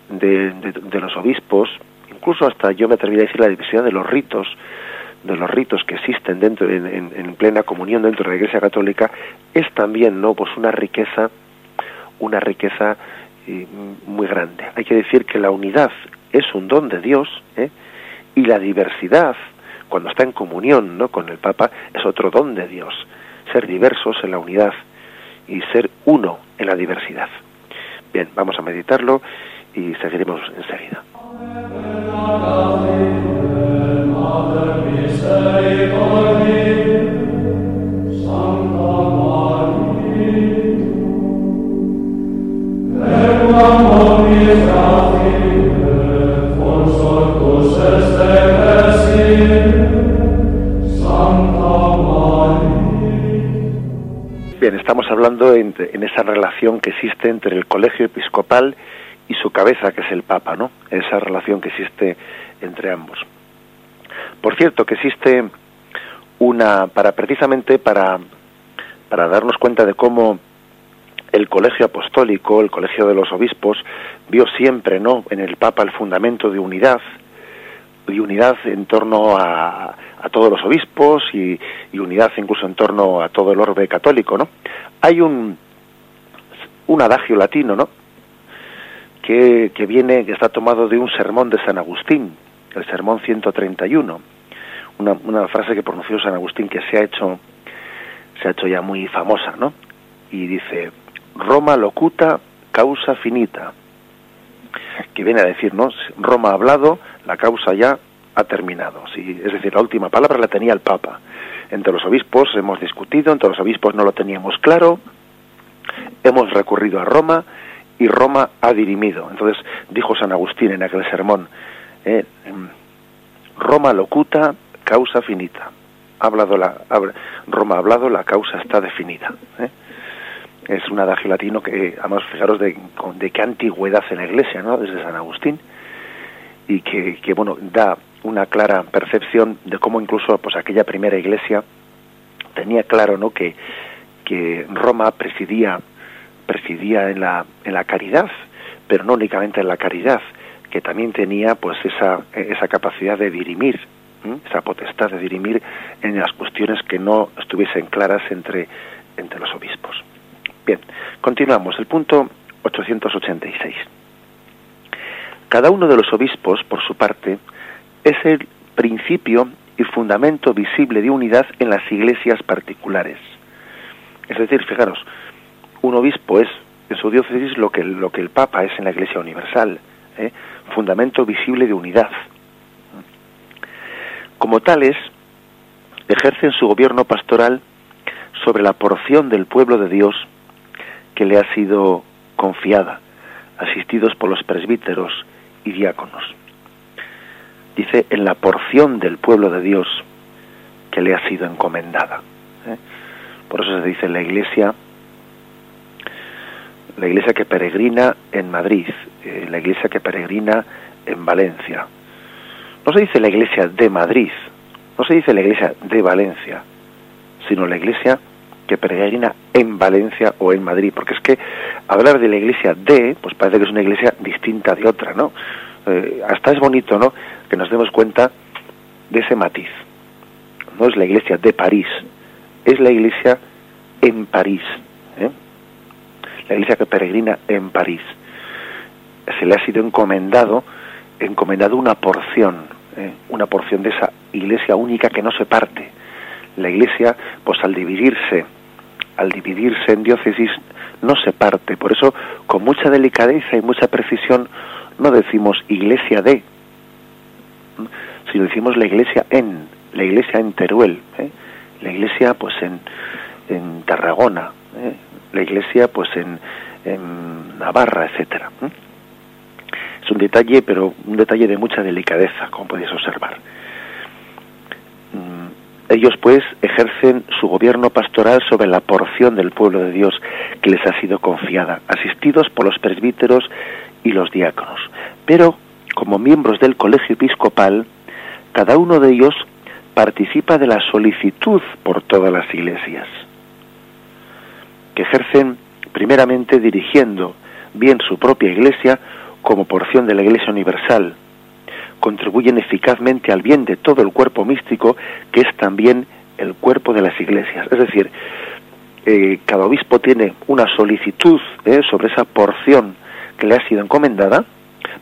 de, de, los obispos incluso hasta yo me atrevería a decir la diversidad de los ritos de los ritos que existen dentro en, en, en, plena comunión dentro de la Iglesia Católica es también no pues una riqueza una riqueza eh, muy grande. Hay que decir que la unidad es un don de Dios ¿eh? y la diversidad cuando está en comunión no con el Papa es otro don de Dios. Ser diversos en la unidad y ser uno en la diversidad. Bien vamos a meditarlo y seguiremos enseguida Bien, estamos hablando en, esa relación que existe entre el colegio episcopal y su cabeza, que es el Papa, ¿no? Esa relación que existe entre ambos. Por cierto, que existe una, para precisamente para, para darnos cuenta de cómo el colegio apostólico, el colegio de los obispos, vio siempre, ¿no?, en el Papa el fundamento de unidad, y unidad en torno a, a todos los obispos y, y, unidad incluso en torno a todo el orbe católico, ¿no? Hay un, un adagio latino, ¿no?, que, que viene, que está tomado de un sermón de San Agustín, el sermón 131, una, una frase que pronunció San Agustín que se ha hecho se ha hecho ya muy famosa, ¿no? Y dice, Roma locuta causa finita, que viene a decir, ¿no? Roma ha hablado, la causa ya ha terminado. Sí, es decir, la última palabra la tenía el Papa. Entre los obispos hemos discutido, entre los obispos no lo teníamos claro, hemos recurrido a Roma y Roma ha dirimido. Entonces dijo San Agustín en aquel sermón, eh, Roma locuta causa finita. Ha hablado la, Roma ha hablado, la causa está definida. ¿eh? Es un adagio latino que, además, fijaros de, de qué antigüedad en la Iglesia, ¿no? Desde San Agustín, y que, que, bueno, da una clara percepción de cómo incluso, pues, aquella primera Iglesia tenía claro, ¿no? Que, que Roma presidía, presidía en la, en la caridad, pero no únicamente en la caridad, que también tenía, pues, esa, esa capacidad de dirimir, esa potestad de dirimir en las cuestiones que no estuviesen claras entre, entre los obispos. Bien, continuamos. El punto 886. Cada uno de los obispos, por su parte, es el principio y fundamento visible de unidad en las iglesias particulares. Es decir, fijaros, un obispo es en su diócesis lo que, lo que el Papa es en la Iglesia Universal, ¿eh? fundamento visible de unidad. Como tales, ejercen su gobierno pastoral sobre la porción del pueblo de Dios que le ha sido confiada, asistidos por los presbíteros y diáconos. Dice, en la porción del pueblo de Dios que le ha sido encomendada. ¿eh? Por eso se dice la iglesia, la iglesia que peregrina en Madrid, eh, la iglesia que peregrina en Valencia, no se dice la iglesia de Madrid, no se dice la iglesia de Valencia, sino la iglesia que peregrina en Valencia o en Madrid, porque es que hablar de la iglesia de, pues parece que es una iglesia distinta de otra, ¿no? Eh, hasta es bonito, ¿no? Que nos demos cuenta de ese matiz. No es la iglesia de París, es la iglesia en París, ¿eh? La iglesia que peregrina en París. Se le ha sido encomendado, encomendado una porción, eh, una porción de esa iglesia única que no se parte. La iglesia, pues al dividirse, al dividirse en diócesis, no se parte. Por eso, con mucha delicadeza y mucha precisión, no decimos iglesia de, sino decimos la iglesia en, la iglesia en Teruel, ¿eh? la iglesia pues en, en Tarragona. La iglesia pues en, en Navarra, etcétera. Es un detalle, pero un detalle de mucha delicadeza, como podéis observar. Mm, ellos pues ejercen su gobierno pastoral sobre la porción del pueblo de Dios que les ha sido confiada, asistidos por los presbíteros y los diáconos. Pero, como miembros del colegio episcopal, cada uno de ellos participa de la solicitud por todas las iglesias, que ejercen primeramente dirigiendo bien su propia iglesia como porción de la iglesia universal, contribuyen eficazmente al bien de todo el cuerpo místico, que es también el cuerpo de las iglesias. Es decir, eh, cada obispo tiene una solicitud eh, sobre esa porción que le ha sido encomendada,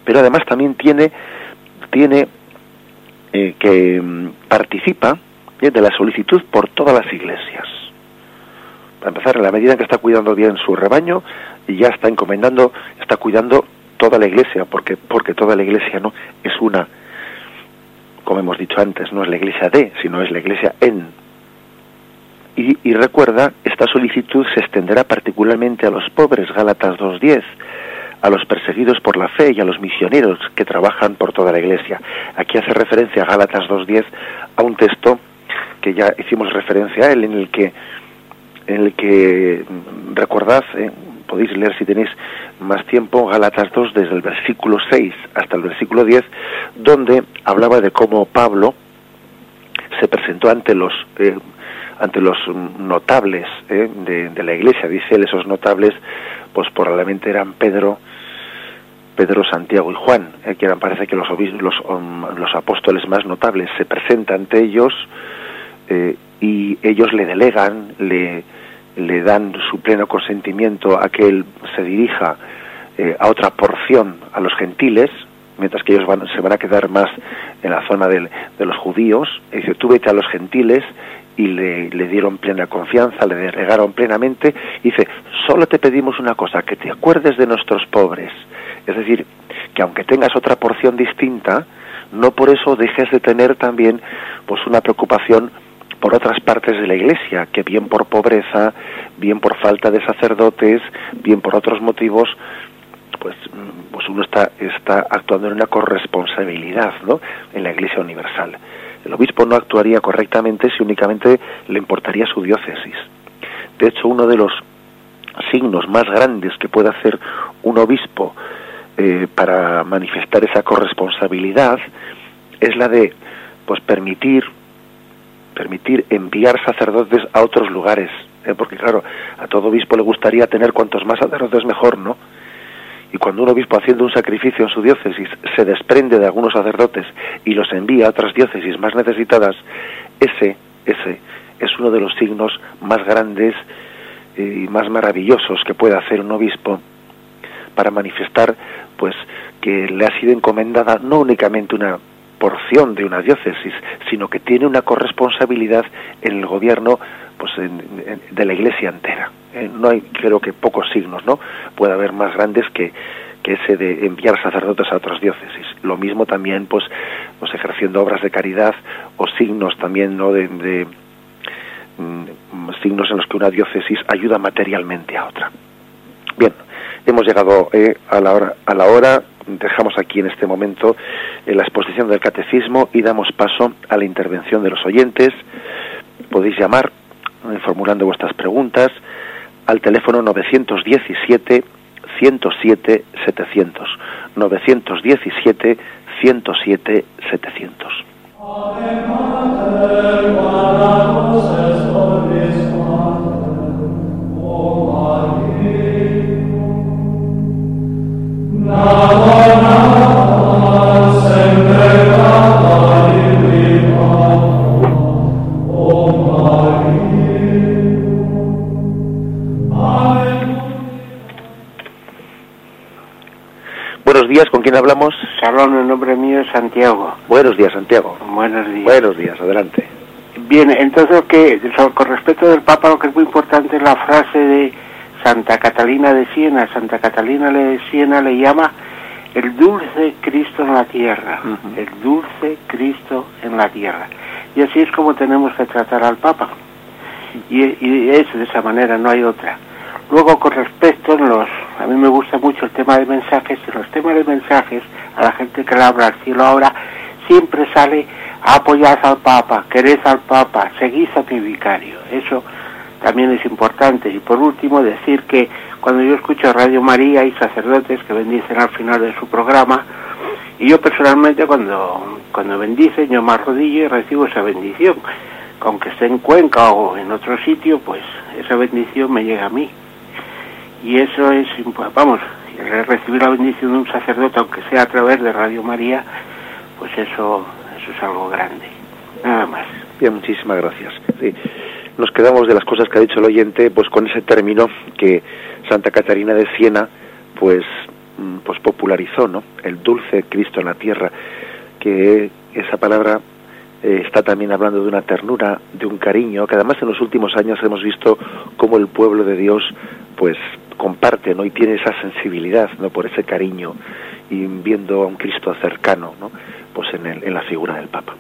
pero además también tiene, tiene eh, que mm, participa de la solicitud por todas las iglesias. Para empezar, en la medida en que está cuidando bien su rebaño, y ya está encomendando, está cuidando toda la iglesia, porque, porque toda la iglesia no es una, como hemos dicho antes, no es la iglesia de, sino es la iglesia en. Y, recuerda, esta solicitud se extenderá particularmente a los pobres, Gálatas 2.10, a los perseguidos por la fe y a los misioneros que trabajan por toda la iglesia. Aquí hace referencia a Gálatas 2.10 a un texto que ya hicimos referencia a él, en el que, en el que mm, recordad, eh, podéis leer si tenéis más tiempo, Gálatas 2 desde el versículo 6 hasta el versículo 10, donde hablaba de cómo Pablo se presentó ante los eh, ante los notables eh, de, la iglesia, dice él, esos notables, pues probablemente eran Pedro, Pedro, Santiago y Juan, eh, que eran, parece que los, los, um, los apóstoles más notables, se presenta ante ellos eh, y ellos le delegan, le, le dan su pleno consentimiento a que él se dirija eh, a otra porción, a los gentiles, mientras que ellos van, se van a quedar más en la zona del, de los judíos. Y dice, tú vete a los gentiles y le, le, dieron plena confianza, le delegaron plenamente. Dice, solo te pedimos una cosa, que te acuerdes de nuestros pobres. Es decir, que aunque tengas otra porción distinta, no por eso dejes de tener también pues una preocupación por otras partes de la iglesia, que bien por pobreza, bien por falta de sacerdotes, bien por otros motivos, pues, pues uno está, está actuando en una corresponsabilidad ¿no? en la iglesia universal. El obispo no actuaría correctamente si únicamente le importaría su diócesis. De hecho, uno de los signos más grandes que puede hacer un obispo eh, para manifestar esa corresponsabilidad es la de pues permitir permitir enviar sacerdotes a otros lugares ¿eh? porque claro a todo obispo le gustaría tener cuantos más sacerdotes mejor no y cuando un obispo haciendo un sacrificio en su diócesis se desprende de algunos sacerdotes y los envía a otras diócesis más necesitadas ese ese es uno de los signos más grandes y más maravillosos que puede hacer un obispo para manifestar pues que le ha sido encomendada no únicamente una porción de una diócesis, sino que tiene una corresponsabilidad en el gobierno pues en, de la iglesia entera. Eh, no hay, creo que pocos signos, ¿no? Puede haber más grandes que, que ese de enviar sacerdotes a otras diócesis. Lo mismo también, pues, pues ejerciendo obras de caridad o signos también, ¿no? De, de mm, signos en los que una diócesis ayuda materialmente a otra. Bien, hemos llegado eh, a la hora a la hora dejamos aquí en este momento la exposición del catecismo y damos paso a la intervención de los oyentes. Podéis llamar eh, formulando vuestras preguntas al teléfono 917 107 700 917 107 700 Buenos días, ¿con quién hablamos? Salón, el nombre mío es Santiago. Buenos días, Santiago. Buenos días. Buenos días, adelante. Bien, entonces, que con respecto del Papa, lo que es muy importante es la frase de Santa Catalina de Siena. Santa Catalina de Siena le llama el dulce Cristo en la tierra, el dulce Cristo en la tierra. Y así es como tenemos que tratar al Papa. Y, y es de esa manera, no hay otra. Luego, con respecto a los, a mí me gusta mucho el tema de mensajes, y los temas de mensajes, a la gente que le habla al cielo ahora, siempre sale apoyar al Papa, queréis al Papa, seguís a mi vicario. Eso también es importante. Y por último, decir que cuando yo escucho Radio María hay sacerdotes que bendicen al final de su programa, y yo personalmente cuando, cuando bendicen, yo me arrodillo y recibo esa bendición. Aunque esté en Cuenca o en otro sitio, pues esa bendición me llega a mí. Y eso es, vamos, recibir la bendición de un sacerdote, aunque sea a través de Radio María, pues eso, eso es algo grande. Nada más. Bien, muchísimas gracias. Nos quedamos de las cosas que ha dicho el oyente, pues con ese término que Santa Catarina de Siena, pues, mm, pues popularizó, ¿no? El dulce Cristo en la tierra, que esa palabra eh, está también hablando de una ternura, de un cariño, que además en los últimos años hemos visto cómo el pueblo de Dios, pues, comparte, ¿no? Y tiene esa sensibilidad, ¿no? Por ese cariño y viendo a un Cristo cercano, ¿no? Pues en, el, en la figura del Papa.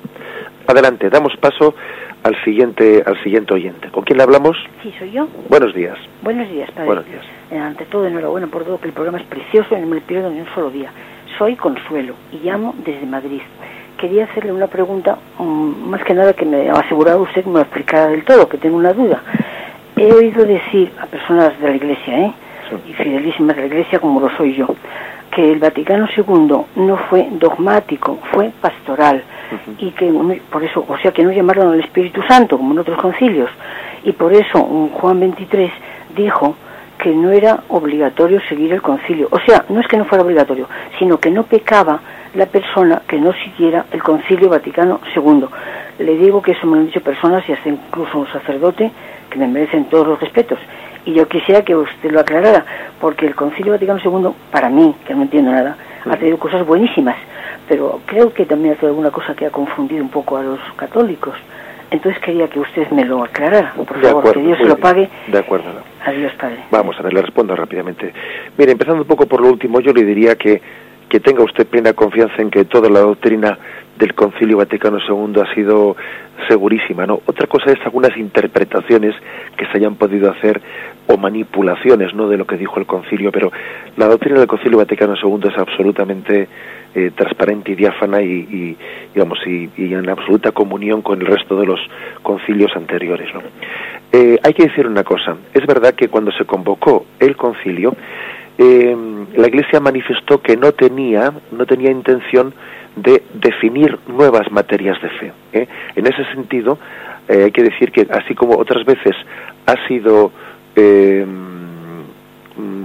Adelante, damos paso al siguiente al siguiente oyente. ¿Con quién le hablamos? Sí, soy yo. Buenos días. Buenos días, padre. Buenos días. Eh, ante todo, enhorabuena por todo, que el programa es precioso y no me lo pierdo ni un solo día. Soy Consuelo y llamo desde Madrid. Quería hacerle una pregunta, um, más que nada que me ha asegurado usted que me lo explicara del todo, que tengo una duda. He oído decir a personas de la Iglesia, ¿eh? y fidelísimas de la Iglesia como lo soy yo, que el Vaticano II no fue dogmático, fue pastoral y que por eso, o sea, que no llamaron al Espíritu Santo como en otros concilios. Y por eso Juan 23 dijo que no era obligatorio seguir el concilio, o sea, no es que no fuera obligatorio, sino que no pecaba la persona que no siguiera el concilio Vaticano II. Le digo que eso me lo han dicho personas y hasta incluso un sacerdote que me merecen todos los respetos. Y yo quisiera que usted lo aclarara, porque el Concilio Vaticano II, para mí, que no entiendo nada, ha tenido cosas buenísimas, pero creo que también ha tenido alguna cosa que ha confundido un poco a los católicos. Entonces quería que usted me lo aclarara, por favor, que Dios se lo pague. De acuerdo. Adiós, Padre. Vamos a ver, le respondo rápidamente. Mire, empezando un poco por lo último, yo le diría que, que tenga usted plena confianza en que toda la doctrina del Concilio Vaticano II ha sido segurísima, ¿no? Otra cosa es algunas interpretaciones que se hayan podido hacer o manipulaciones, ¿no? De lo que dijo el Concilio, pero la doctrina del Concilio Vaticano II es absolutamente eh, transparente y diáfana y, y digamos y, y, en absoluta comunión con el resto de los concilios anteriores, ¿no? Eh, hay que decir una cosa, es verdad que cuando se convocó el Concilio eh, la Iglesia manifestó que no tenía no tenía intención de definir nuevas materias de fe. ¿eh? En ese sentido, eh, hay que decir que así como otras veces ha sido eh,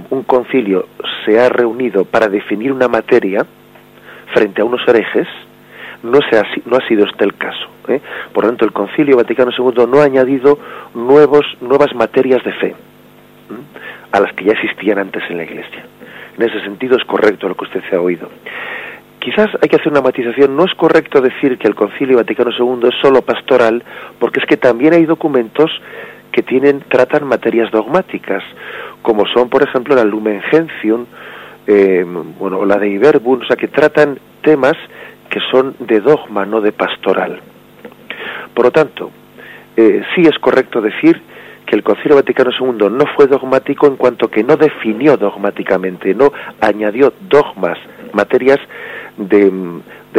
un concilio se ha reunido para definir una materia frente a unos herejes, no, se ha, no ha sido este el caso. ¿eh? Por lo tanto, el Concilio Vaticano II no ha añadido nuevos, nuevas materias de fe a las que ya existían antes en la Iglesia. En ese sentido es correcto lo que usted se ha oído. Quizás hay que hacer una matización. No es correcto decir que el Concilio Vaticano II es solo pastoral, porque es que también hay documentos que tienen tratan materias dogmáticas, como son, por ejemplo, la Lumen Gentium, eh, bueno, la de Iberbun, o sea, que tratan temas que son de dogma, no de pastoral. Por lo tanto, eh, sí es correcto decir que el Concilio Vaticano II no fue dogmático en cuanto que no definió dogmáticamente, no añadió dogmas, materias de,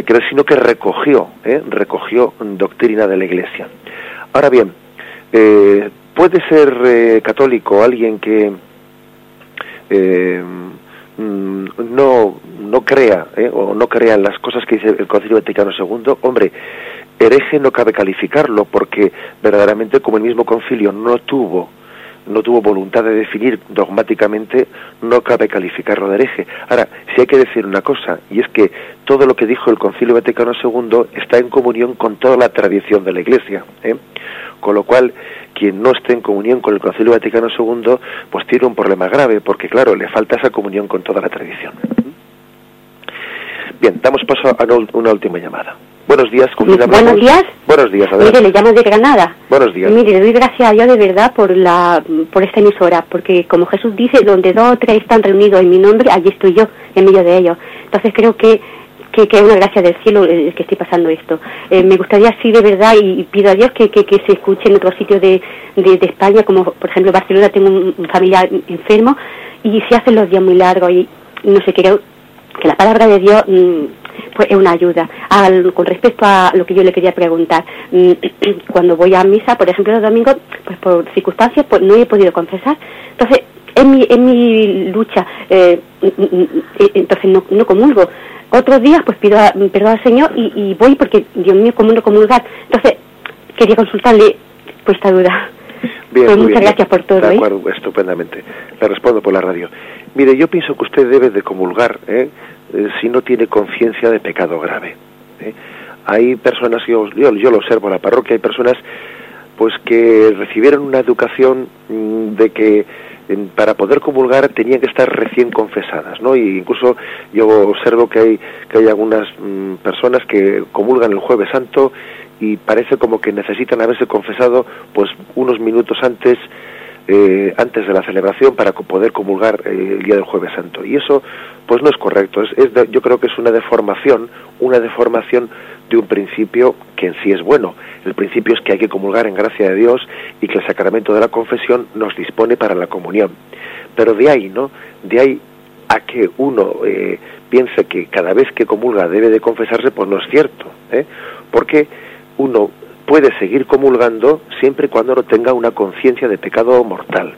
creer, sino que recogió, ¿eh? recogió doctrina de la Iglesia. Ahora bien, eh, puede ser eh, católico alguien que eh, mm, no, no crea ¿eh? o no crea en las cosas que dice el Concilio Vaticano II, hombre, hereje no cabe calificarlo porque verdaderamente como el mismo concilio no tuvo no tuvo voluntad de definir dogmáticamente, no cabe calificarlo de hereje. Ahora, si hay que decir una cosa, y es que todo lo que dijo el Concilio Vaticano II está en comunión con toda la tradición de la Iglesia. ¿eh? Con lo cual, quien no esté en comunión con el Concilio Vaticano II, pues tiene un problema grave, porque claro, le falta esa comunión con toda la tradición. Bien, damos paso a una última llamada. Buenos días. ¿con quién Buenos días. Buenos días, Mire, le llamo de Granada. Buenos días. Mire, le doy gracias a Dios de verdad por la por esta emisora, porque como Jesús dice, donde dos o tres están reunidos en mi nombre, allí estoy yo, en medio de ellos. Entonces creo que que, que es una gracia del cielo el que esté pasando esto. Eh, me gustaría así de verdad y, y pido a Dios que, que, que se escuche en otros sitios de, de, de España, como por ejemplo Barcelona, tengo un, un familiar enfermo y se hacen los días muy largos y no sé, creo que la palabra de Dios mm, pues es una ayuda. Al- con respecto a lo que yo le quería preguntar, mm, cuando voy a misa, por ejemplo, los domingos, pues por circunstancias, pues no he podido confesar. Entonces, en mi, en mi lucha, eh, mm, mm, eh, entonces no, no comulgo. Otros días, pues pido a- perdón al Señor y, y voy porque, Dios mío, ¿cómo no comulgar? Entonces, quería consultarle pues esta duda. Bien, Pues muchas bien. gracias por todo, De ¿eh? estupendamente. Le respondo por la radio. Mire, yo pienso que usted debe de comulgar ¿eh? Eh, si no tiene conciencia de pecado grave. ¿eh? Hay personas, yo, yo, yo lo observo en la parroquia, hay personas pues que recibieron una educación mm, de que para poder comulgar tenían que estar recién confesadas, ¿no? Y incluso yo observo que hay que hay algunas mm, personas que comulgan el Jueves Santo y parece como que necesitan haberse confesado pues unos minutos antes eh, antes de la celebración para poder comulgar eh, el día del Jueves Santo. Y eso, pues no es correcto. Es, es yo creo que es una deformación, una deformación de un principio que en sí es bueno. El principio es que hay que comulgar en gracia de Dios y que el sacramento de la confesión nos dispone para la comunión. Pero de ahí, ¿no? De ahí a que uno eh, piense que cada vez que comulga debe de confesarse, pues no es cierto. ¿eh? Porque uno puede seguir comulgando siempre y cuando no tenga una conciencia de pecado mortal.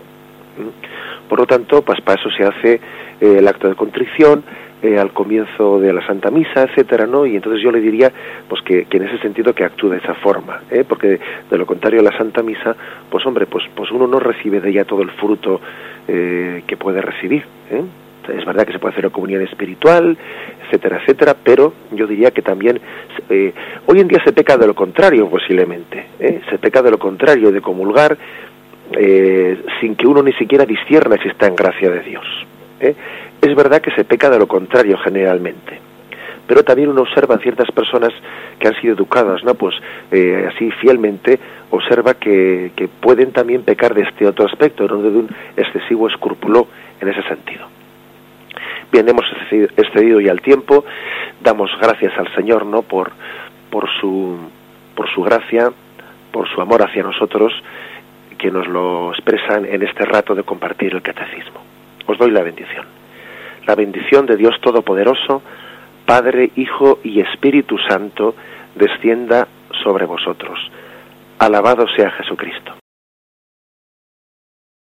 ¿Mm? Por lo tanto, pues se hace eh, el acto de contrición eh, al comienzo de la Santa Misa, etcétera, ¿no? Y entonces yo le diría, pues que, en ese sentido que actúe de esa forma, ¿eh? Porque de lo contrario la Santa Misa, pues hombre, pues pues uno no recibe de ella todo el fruto eh, que puede recibir, ¿eh? Es verdad que se puede hacer una comunión espiritual, etcétera, etcétera, pero yo diría que también eh, hoy en día se peca de lo contrario posiblemente, ¿eh? se peca de lo contrario, de comulgar eh, sin que uno ni siquiera discierna si está en gracia de Dios. Es verdad que se peca de lo contrario generalmente, pero también uno observa ciertas personas que han sido educadas, ¿no? Pues así fielmente observa que, que pueden también pecar de este otro aspecto, ¿no? de un excesivo escrúpulo en ese sentido. Bien, hemos excedido- ya el tiempo. Damos gracias al Señor, ¿no? Por, por su, por su gracia, por su amor hacia nosotros, que nos lo expresan en este rato de compartir el catecismo. Os doy la bendición. La bendición de Dios Todopoderoso, Padre, Hijo y Espíritu Santo, descienda sobre vosotros. Alabado sea Jesucristo.